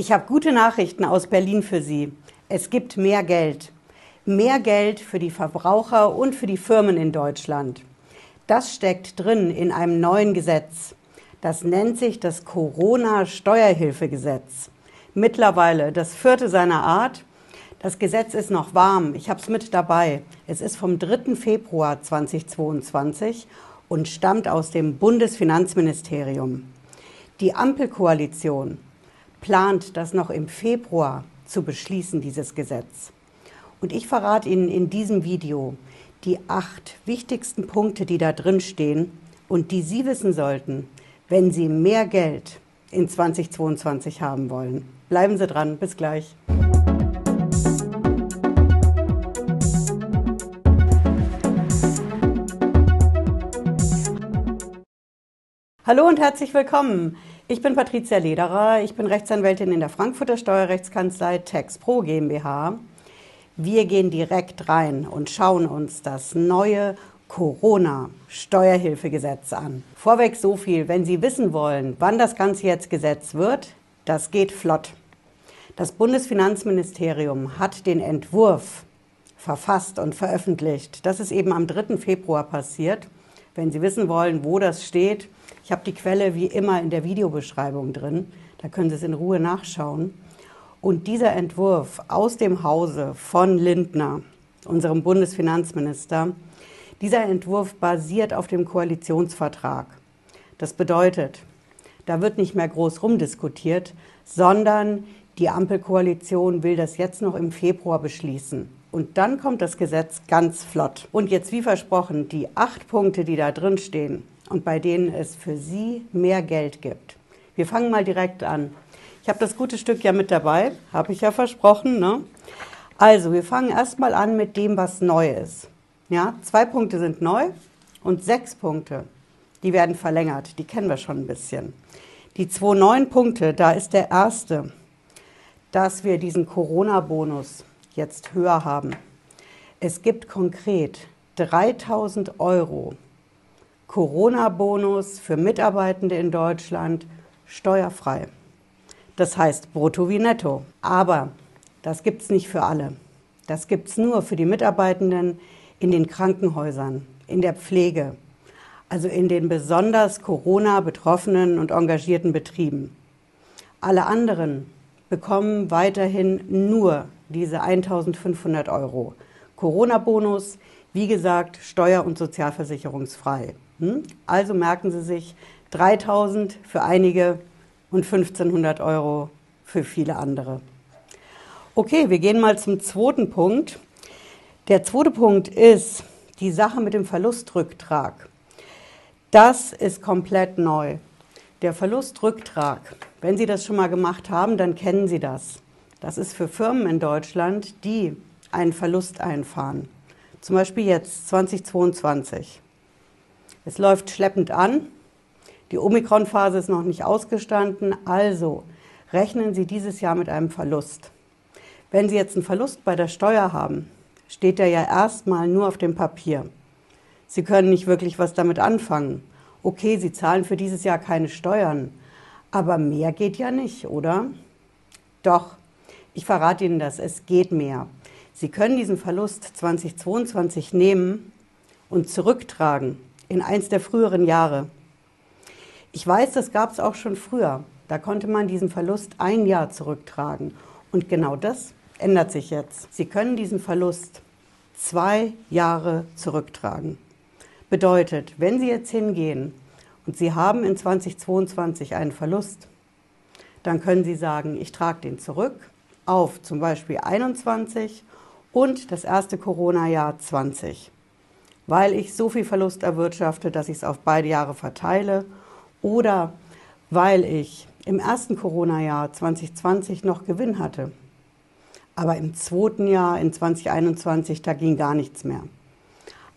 Ich habe gute Nachrichten aus Berlin für Sie. Es gibt mehr Geld. Mehr Geld für die Verbraucher und für die Firmen in Deutschland. Das steckt drin in einem neuen Gesetz. Das nennt sich das Corona-Steuerhilfegesetz. Mittlerweile das vierte seiner Art. Das Gesetz ist noch warm. Ich habe es mit dabei. Es ist vom 3. Februar 2022 und stammt aus dem Bundesfinanzministerium. Die Ampelkoalition plant, das noch im Februar zu beschließen, dieses Gesetz. Und ich verrate Ihnen in diesem Video die acht wichtigsten Punkte, die da drin stehen und die Sie wissen sollten, wenn Sie mehr Geld in 2022 haben wollen. Bleiben Sie dran, bis gleich. Hallo und herzlich willkommen. Ich bin Patricia Lederer, ich bin Rechtsanwältin in der Frankfurter Steuerrechtskanzlei TaxPro GmbH. Wir gehen direkt rein und schauen uns das neue Corona-Steuerhilfegesetz an. Vorweg so viel, wenn Sie wissen wollen, wann das Ganze jetzt Gesetz wird, das geht flott. Das Bundesfinanzministerium hat den Entwurf verfasst und veröffentlicht. Das ist eben am 3. Februar passiert. Wenn Sie wissen wollen, wo das steht, ich habe die Quelle wie immer in der Videobeschreibung drin. Da können Sie es in Ruhe nachschauen. Und dieser Entwurf aus dem Hause von Lindner, unserem Bundesfinanzminister, dieser Entwurf basiert auf dem Koalitionsvertrag. Das bedeutet, da wird nicht mehr groß rumdiskutiert, sondern die Ampelkoalition will das jetzt noch im Februar beschließen. Und dann kommt das Gesetz ganz flott. Und jetzt, wie versprochen, die acht Punkte, die da drin stehen, und bei denen es für Sie mehr Geld gibt. Wir fangen mal direkt an. Ich habe das gute Stück ja mit dabei, habe ich ja versprochen. Ne? Also, wir fangen erstmal an mit dem, was neu ist. Ja, zwei Punkte sind neu und sechs Punkte, die werden verlängert. Die kennen wir schon ein bisschen. Die zwei neuen Punkte, da ist der erste, dass wir diesen Corona-Bonus jetzt höher haben. Es gibt konkret 3000 Euro Corona-Bonus für Mitarbeitende in Deutschland steuerfrei. Das heißt brutto wie netto. Aber das gibt es nicht für alle. Das gibt es nur für die Mitarbeitenden in den Krankenhäusern, in der Pflege, also in den besonders Corona-betroffenen und engagierten Betrieben. Alle anderen bekommen weiterhin nur diese 1500 Euro. Corona-Bonus, wie gesagt, steuer- und sozialversicherungsfrei. Hm? Also merken Sie sich 3000 für einige und 1500 Euro für viele andere. Okay, wir gehen mal zum zweiten Punkt. Der zweite Punkt ist die Sache mit dem Verlustrücktrag. Das ist komplett neu. Der Verlustrücktrag, wenn Sie das schon mal gemacht haben, dann kennen Sie das. Das ist für Firmen in Deutschland, die einen Verlust einfahren. Zum Beispiel jetzt 2022. Es läuft schleppend an. Die Omikron-Phase ist noch nicht ausgestanden. Also rechnen Sie dieses Jahr mit einem Verlust. Wenn Sie jetzt einen Verlust bei der Steuer haben, steht der ja erstmal nur auf dem Papier. Sie können nicht wirklich was damit anfangen. Okay, Sie zahlen für dieses Jahr keine Steuern, aber mehr geht ja nicht, oder? Doch, ich verrate Ihnen das, es geht mehr. Sie können diesen Verlust 2022 nehmen und zurücktragen in eins der früheren Jahre. Ich weiß, das gab es auch schon früher. Da konnte man diesen Verlust ein Jahr zurücktragen. Und genau das ändert sich jetzt. Sie können diesen Verlust zwei Jahre zurücktragen. Bedeutet, wenn Sie jetzt hingehen und Sie haben in 2022 einen Verlust, dann können Sie sagen, ich trage den zurück auf zum Beispiel 21 und das erste Corona-Jahr 20 weil ich so viel Verlust erwirtschafte, dass ich es auf beide Jahre verteile oder weil ich im ersten Corona-Jahr 2020 noch Gewinn hatte. Aber im zweiten Jahr, in 2021, da ging gar nichts mehr.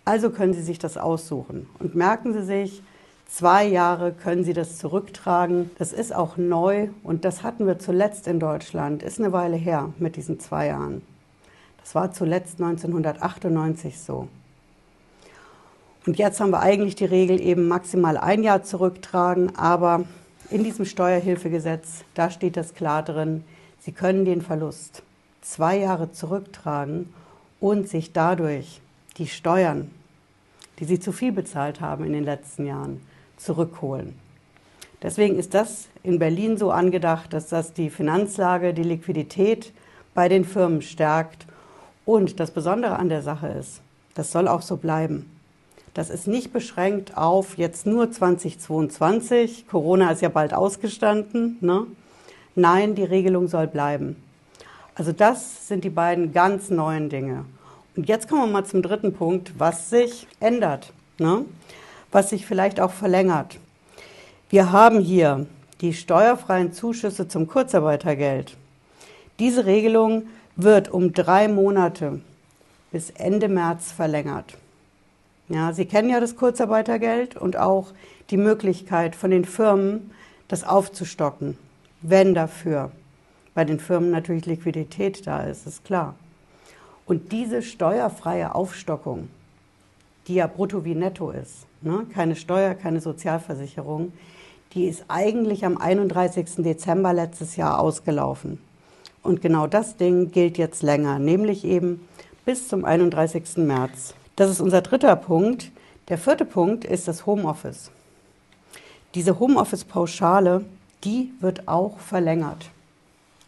Also können Sie sich das aussuchen und merken Sie sich, zwei Jahre können Sie das zurücktragen. Das ist auch neu und das hatten wir zuletzt in Deutschland, ist eine Weile her mit diesen zwei Jahren. Das war zuletzt 1998 so. Und jetzt haben wir eigentlich die Regel eben maximal ein Jahr zurücktragen, aber in diesem Steuerhilfegesetz, da steht das klar drin, Sie können den Verlust zwei Jahre zurücktragen und sich dadurch die Steuern, die Sie zu viel bezahlt haben in den letzten Jahren, zurückholen. Deswegen ist das in Berlin so angedacht, dass das die Finanzlage, die Liquidität bei den Firmen stärkt. Und das Besondere an der Sache ist, das soll auch so bleiben. Das ist nicht beschränkt auf jetzt nur 2022. Corona ist ja bald ausgestanden. Ne? Nein, die Regelung soll bleiben. Also das sind die beiden ganz neuen Dinge. Und jetzt kommen wir mal zum dritten Punkt, was sich ändert, ne? was sich vielleicht auch verlängert. Wir haben hier die steuerfreien Zuschüsse zum Kurzarbeitergeld. Diese Regelung wird um drei Monate bis Ende März verlängert. Ja, Sie kennen ja das Kurzarbeitergeld und auch die Möglichkeit von den Firmen, das aufzustocken, wenn dafür bei den Firmen natürlich Liquidität da ist, ist klar. Und diese steuerfreie Aufstockung, die ja brutto wie netto ist, ne? keine Steuer, keine Sozialversicherung, die ist eigentlich am 31. Dezember letztes Jahr ausgelaufen. Und genau das Ding gilt jetzt länger, nämlich eben bis zum 31. März. Das ist unser dritter Punkt. Der vierte Punkt ist das Homeoffice. Diese Homeoffice-Pauschale, die wird auch verlängert.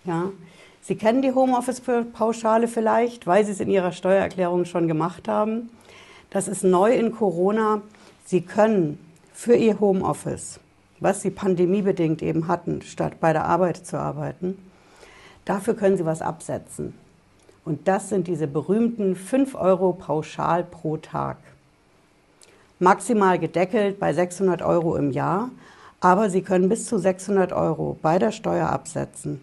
Ja, Sie kennen die Homeoffice-Pauschale vielleicht, weil Sie es in Ihrer Steuererklärung schon gemacht haben. Das ist neu in Corona. Sie können für Ihr Homeoffice, was Sie pandemiebedingt eben hatten, statt bei der Arbeit zu arbeiten, dafür können Sie was absetzen. Und das sind diese berühmten 5 Euro pauschal pro Tag. Maximal gedeckelt bei 600 Euro im Jahr, aber Sie können bis zu 600 Euro bei der Steuer absetzen.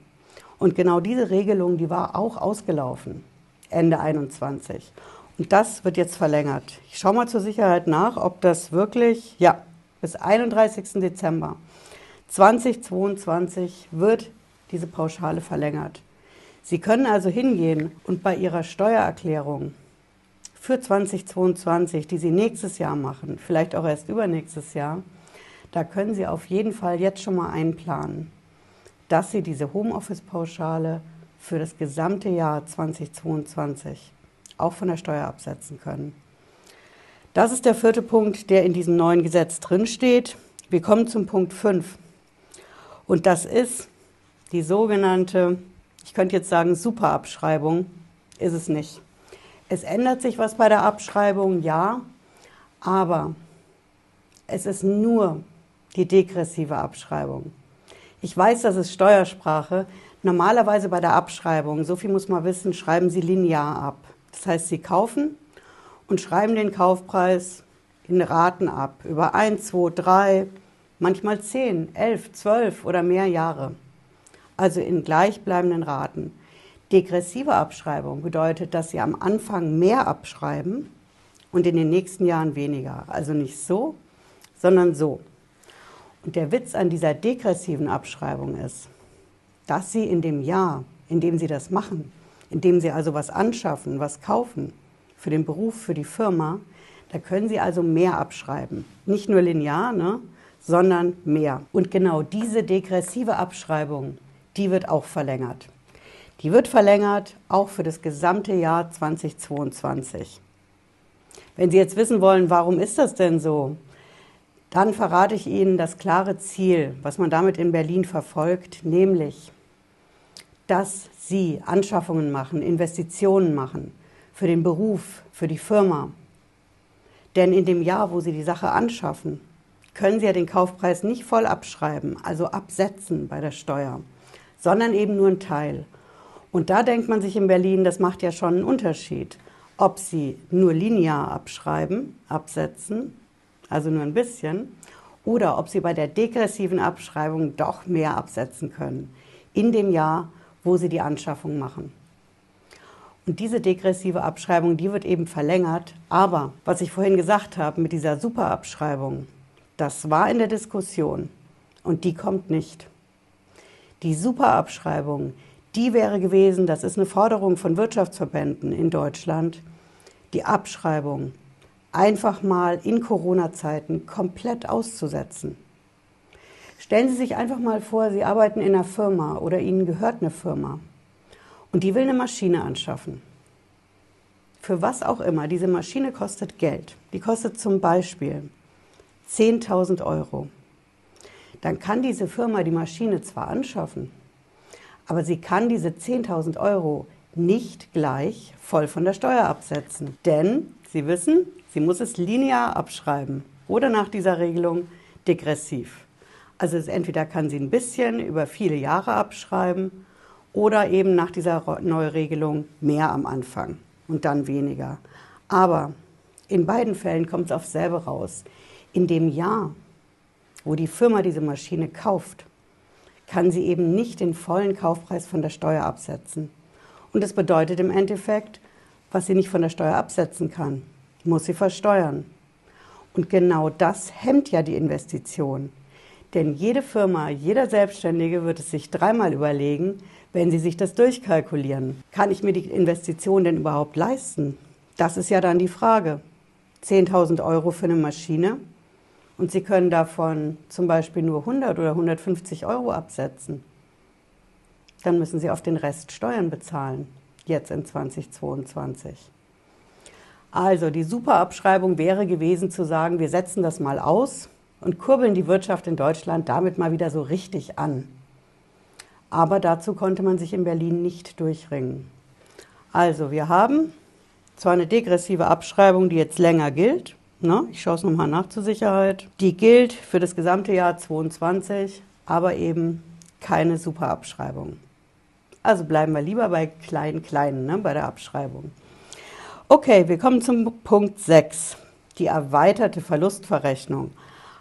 Und genau diese Regelung, die war auch ausgelaufen, Ende 21. Und das wird jetzt verlängert. Ich schaue mal zur Sicherheit nach, ob das wirklich, ja, bis 31. Dezember 2022 wird diese Pauschale verlängert. Sie können also hingehen und bei Ihrer Steuererklärung für 2022, die Sie nächstes Jahr machen, vielleicht auch erst übernächstes Jahr, da können Sie auf jeden Fall jetzt schon mal einplanen dass sie diese Homeoffice-Pauschale für das gesamte Jahr 2022 auch von der Steuer absetzen können. Das ist der vierte Punkt, der in diesem neuen Gesetz drinsteht. Wir kommen zum Punkt 5. Und das ist die sogenannte, ich könnte jetzt sagen, Superabschreibung. Ist es nicht. Es ändert sich was bei der Abschreibung, ja, aber es ist nur die degressive Abschreibung. Ich weiß, das ist Steuersprache. Normalerweise bei der Abschreibung, so viel muss man wissen, schreiben Sie linear ab. Das heißt, Sie kaufen und schreiben den Kaufpreis in Raten ab. Über ein, zwei, drei, manchmal zehn, elf, zwölf oder mehr Jahre. Also in gleichbleibenden Raten. Degressive Abschreibung bedeutet, dass Sie am Anfang mehr abschreiben und in den nächsten Jahren weniger. Also nicht so, sondern so. Und der Witz an dieser degressiven Abschreibung ist, dass Sie in dem Jahr, in dem Sie das machen, in dem Sie also was anschaffen, was kaufen, für den Beruf, für die Firma, da können Sie also mehr abschreiben. Nicht nur linear, ne, sondern mehr. Und genau diese degressive Abschreibung, die wird auch verlängert. Die wird verlängert auch für das gesamte Jahr 2022. Wenn Sie jetzt wissen wollen, warum ist das denn so? Dann verrate ich Ihnen das klare Ziel, was man damit in Berlin verfolgt, nämlich, dass Sie Anschaffungen machen, Investitionen machen für den Beruf, für die Firma. Denn in dem Jahr, wo Sie die Sache anschaffen, können Sie ja den Kaufpreis nicht voll abschreiben, also absetzen bei der Steuer, sondern eben nur einen Teil. Und da denkt man sich in Berlin, das macht ja schon einen Unterschied, ob Sie nur linear abschreiben, absetzen also nur ein bisschen, oder ob sie bei der degressiven Abschreibung doch mehr absetzen können in dem Jahr, wo sie die Anschaffung machen. Und diese degressive Abschreibung, die wird eben verlängert. Aber was ich vorhin gesagt habe mit dieser Superabschreibung, das war in der Diskussion und die kommt nicht. Die Superabschreibung, die wäre gewesen, das ist eine Forderung von Wirtschaftsverbänden in Deutschland, die Abschreibung einfach mal in Corona-Zeiten komplett auszusetzen. Stellen Sie sich einfach mal vor, Sie arbeiten in einer Firma oder Ihnen gehört eine Firma und die will eine Maschine anschaffen. Für was auch immer. Diese Maschine kostet Geld. Die kostet zum Beispiel 10.000 Euro. Dann kann diese Firma die Maschine zwar anschaffen, aber sie kann diese 10.000 Euro nicht gleich voll von der Steuer absetzen. Denn Sie wissen, sie muss es linear abschreiben oder nach dieser Regelung degressiv. Also entweder kann sie ein bisschen über viele Jahre abschreiben oder eben nach dieser Neuregelung mehr am Anfang und dann weniger. Aber in beiden Fällen kommt es auf selber raus. In dem Jahr, wo die Firma diese Maschine kauft, kann sie eben nicht den vollen Kaufpreis von der Steuer absetzen. Und das bedeutet im Endeffekt, was sie nicht von der Steuer absetzen kann, muss sie versteuern. Und genau das hemmt ja die Investition. Denn jede Firma, jeder Selbstständige wird es sich dreimal überlegen, wenn sie sich das durchkalkulieren. Kann ich mir die Investition denn überhaupt leisten? Das ist ja dann die Frage. 10.000 Euro für eine Maschine und Sie können davon zum Beispiel nur 100 oder 150 Euro absetzen. Dann müssen Sie auf den Rest Steuern bezahlen, jetzt in 2022. Also die Superabschreibung wäre gewesen zu sagen, wir setzen das mal aus und kurbeln die Wirtschaft in Deutschland damit mal wieder so richtig an. Aber dazu konnte man sich in Berlin nicht durchringen. Also wir haben zwar eine degressive Abschreibung, die jetzt länger gilt, ne? ich schaue es nochmal nach zur Sicherheit, die gilt für das gesamte Jahr 2022, aber eben keine Superabschreibung. Also bleiben wir lieber bei kleinen, kleinen, ne, bei der Abschreibung. Okay, wir kommen zum Punkt 6, die erweiterte Verlustverrechnung.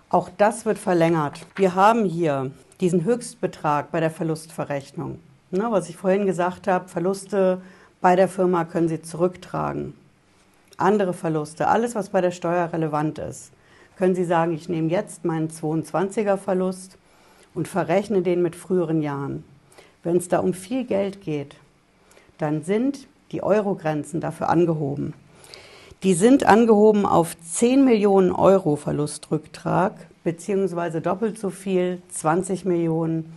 Auch das wird verlängert. Wir haben hier diesen Höchstbetrag bei der Verlustverrechnung. Ne, was ich vorhin gesagt habe, Verluste bei der Firma können Sie zurücktragen. Andere Verluste, alles, was bei der Steuer relevant ist, können Sie sagen, ich nehme jetzt meinen 22er Verlust und verrechne den mit früheren Jahren. Wenn es da um viel Geld geht, dann sind die Euro-Grenzen dafür angehoben. Die sind angehoben auf 10 Millionen Euro Verlustrücktrag, beziehungsweise doppelt so viel, 20 Millionen,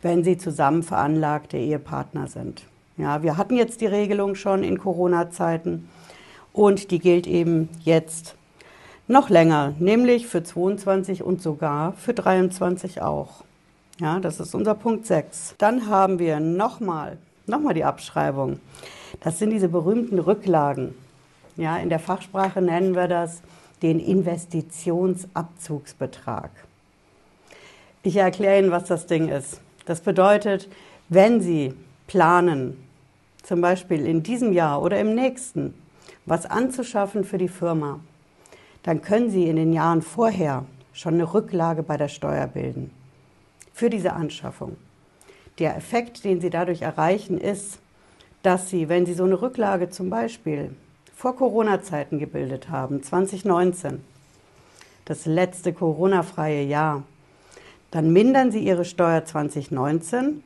wenn sie zusammen veranlagte Ehepartner sind. Ja, wir hatten jetzt die Regelung schon in Corona-Zeiten und die gilt eben jetzt noch länger, nämlich für 22 und sogar für 23 auch. Ja, das ist unser Punkt 6. Dann haben wir nochmal, nochmal die Abschreibung. Das sind diese berühmten Rücklagen. Ja, in der Fachsprache nennen wir das den Investitionsabzugsbetrag. Ich erkläre Ihnen, was das Ding ist. Das bedeutet, wenn Sie planen, zum Beispiel in diesem Jahr oder im nächsten, was anzuschaffen für die Firma, dann können Sie in den Jahren vorher schon eine Rücklage bei der Steuer bilden für diese Anschaffung. Der Effekt, den Sie dadurch erreichen, ist, dass Sie, wenn Sie so eine Rücklage zum Beispiel vor Corona-Zeiten gebildet haben, 2019, das letzte Corona-freie Jahr, dann mindern Sie Ihre Steuer 2019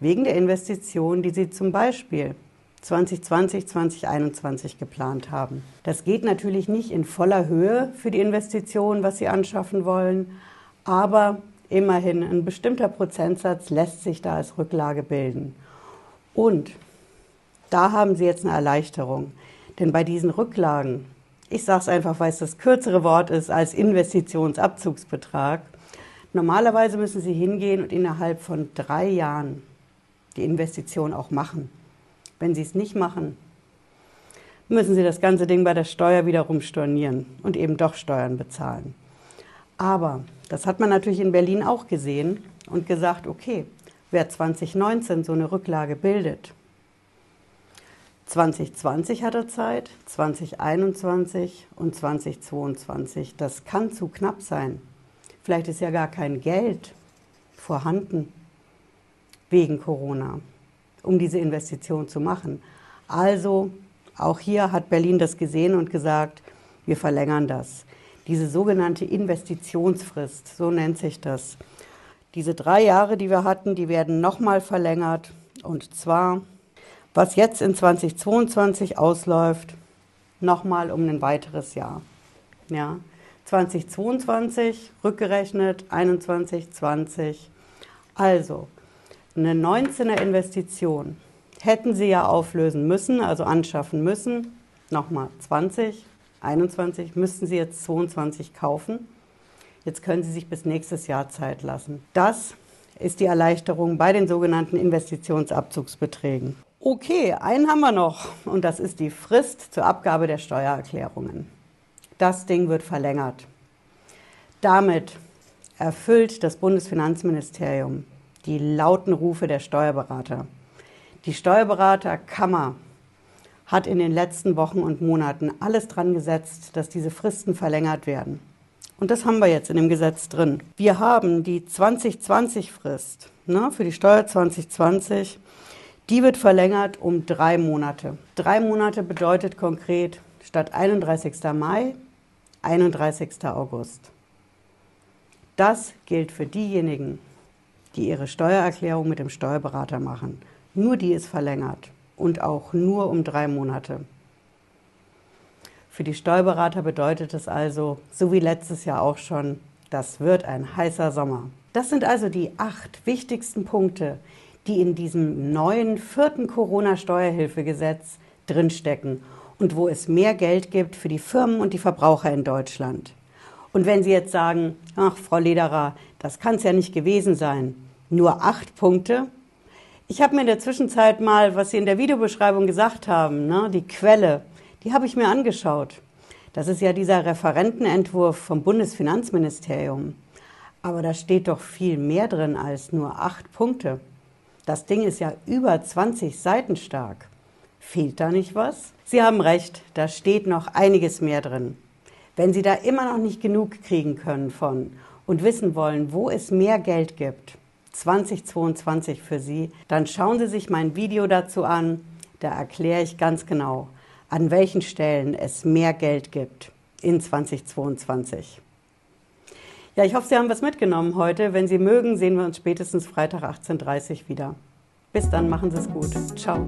wegen der Investitionen, die Sie zum Beispiel 2020, 2021 geplant haben. Das geht natürlich nicht in voller Höhe für die Investitionen, was Sie anschaffen wollen, aber immerhin ein bestimmter Prozentsatz lässt sich da als Rücklage bilden. Und da haben Sie jetzt eine Erleichterung. Denn bei diesen Rücklagen, ich sage es einfach, weil es das kürzere Wort ist als Investitionsabzugsbetrag, normalerweise müssen Sie hingehen und innerhalb von drei Jahren die Investition auch machen. Wenn Sie es nicht machen, müssen Sie das ganze Ding bei der Steuer wiederum stornieren und eben doch Steuern bezahlen. Aber das hat man natürlich in Berlin auch gesehen und gesagt, okay, wer 2019 so eine Rücklage bildet, 2020 hat er Zeit, 2021 und 2022. Das kann zu knapp sein. Vielleicht ist ja gar kein Geld vorhanden wegen Corona, um diese Investition zu machen. Also auch hier hat Berlin das gesehen und gesagt, wir verlängern das. Diese sogenannte Investitionsfrist, so nennt sich das. Diese drei Jahre, die wir hatten, die werden nochmal verlängert und zwar was jetzt in 2022 ausläuft, nochmal um ein weiteres Jahr. Ja. 2022 rückgerechnet, 21, 20. Also eine 19er Investition hätten Sie ja auflösen müssen, also anschaffen müssen. Nochmal 20, 21 müssten Sie jetzt 22 kaufen. Jetzt können Sie sich bis nächstes Jahr Zeit lassen. Das ist die Erleichterung bei den sogenannten Investitionsabzugsbeträgen. Okay, einen haben wir noch und das ist die Frist zur Abgabe der Steuererklärungen. Das Ding wird verlängert. Damit erfüllt das Bundesfinanzministerium die lauten Rufe der Steuerberater. Die Steuerberaterkammer hat in den letzten Wochen und Monaten alles dran gesetzt, dass diese Fristen verlängert werden. Und das haben wir jetzt in dem Gesetz drin. Wir haben die 2020-Frist ne, für die Steuer 2020. Die wird verlängert um drei Monate. Drei Monate bedeutet konkret statt 31. Mai 31. August. Das gilt für diejenigen, die ihre Steuererklärung mit dem Steuerberater machen. Nur die ist verlängert und auch nur um drei Monate. Für die Steuerberater bedeutet es also, so wie letztes Jahr auch schon, das wird ein heißer Sommer. Das sind also die acht wichtigsten Punkte, die in diesem neuen vierten Corona-Steuerhilfegesetz drinstecken und wo es mehr Geld gibt für die Firmen und die Verbraucher in Deutschland. Und wenn Sie jetzt sagen, ach, Frau Lederer, das kann es ja nicht gewesen sein, nur acht Punkte. Ich habe mir in der Zwischenzeit mal, was Sie in der Videobeschreibung gesagt haben, ne, die Quelle, die habe ich mir angeschaut. Das ist ja dieser Referentenentwurf vom Bundesfinanzministerium. Aber da steht doch viel mehr drin als nur acht Punkte. Das Ding ist ja über 20 Seiten stark. Fehlt da nicht was? Sie haben recht, da steht noch einiges mehr drin. Wenn Sie da immer noch nicht genug kriegen können von und wissen wollen, wo es mehr Geld gibt, 2022 für Sie, dann schauen Sie sich mein Video dazu an. Da erkläre ich ganz genau, an welchen Stellen es mehr Geld gibt in 2022. Ja, ich hoffe, Sie haben was mitgenommen heute. Wenn Sie mögen, sehen wir uns spätestens Freitag 18.30 Uhr wieder. Bis dann, machen Sie es gut. Ciao.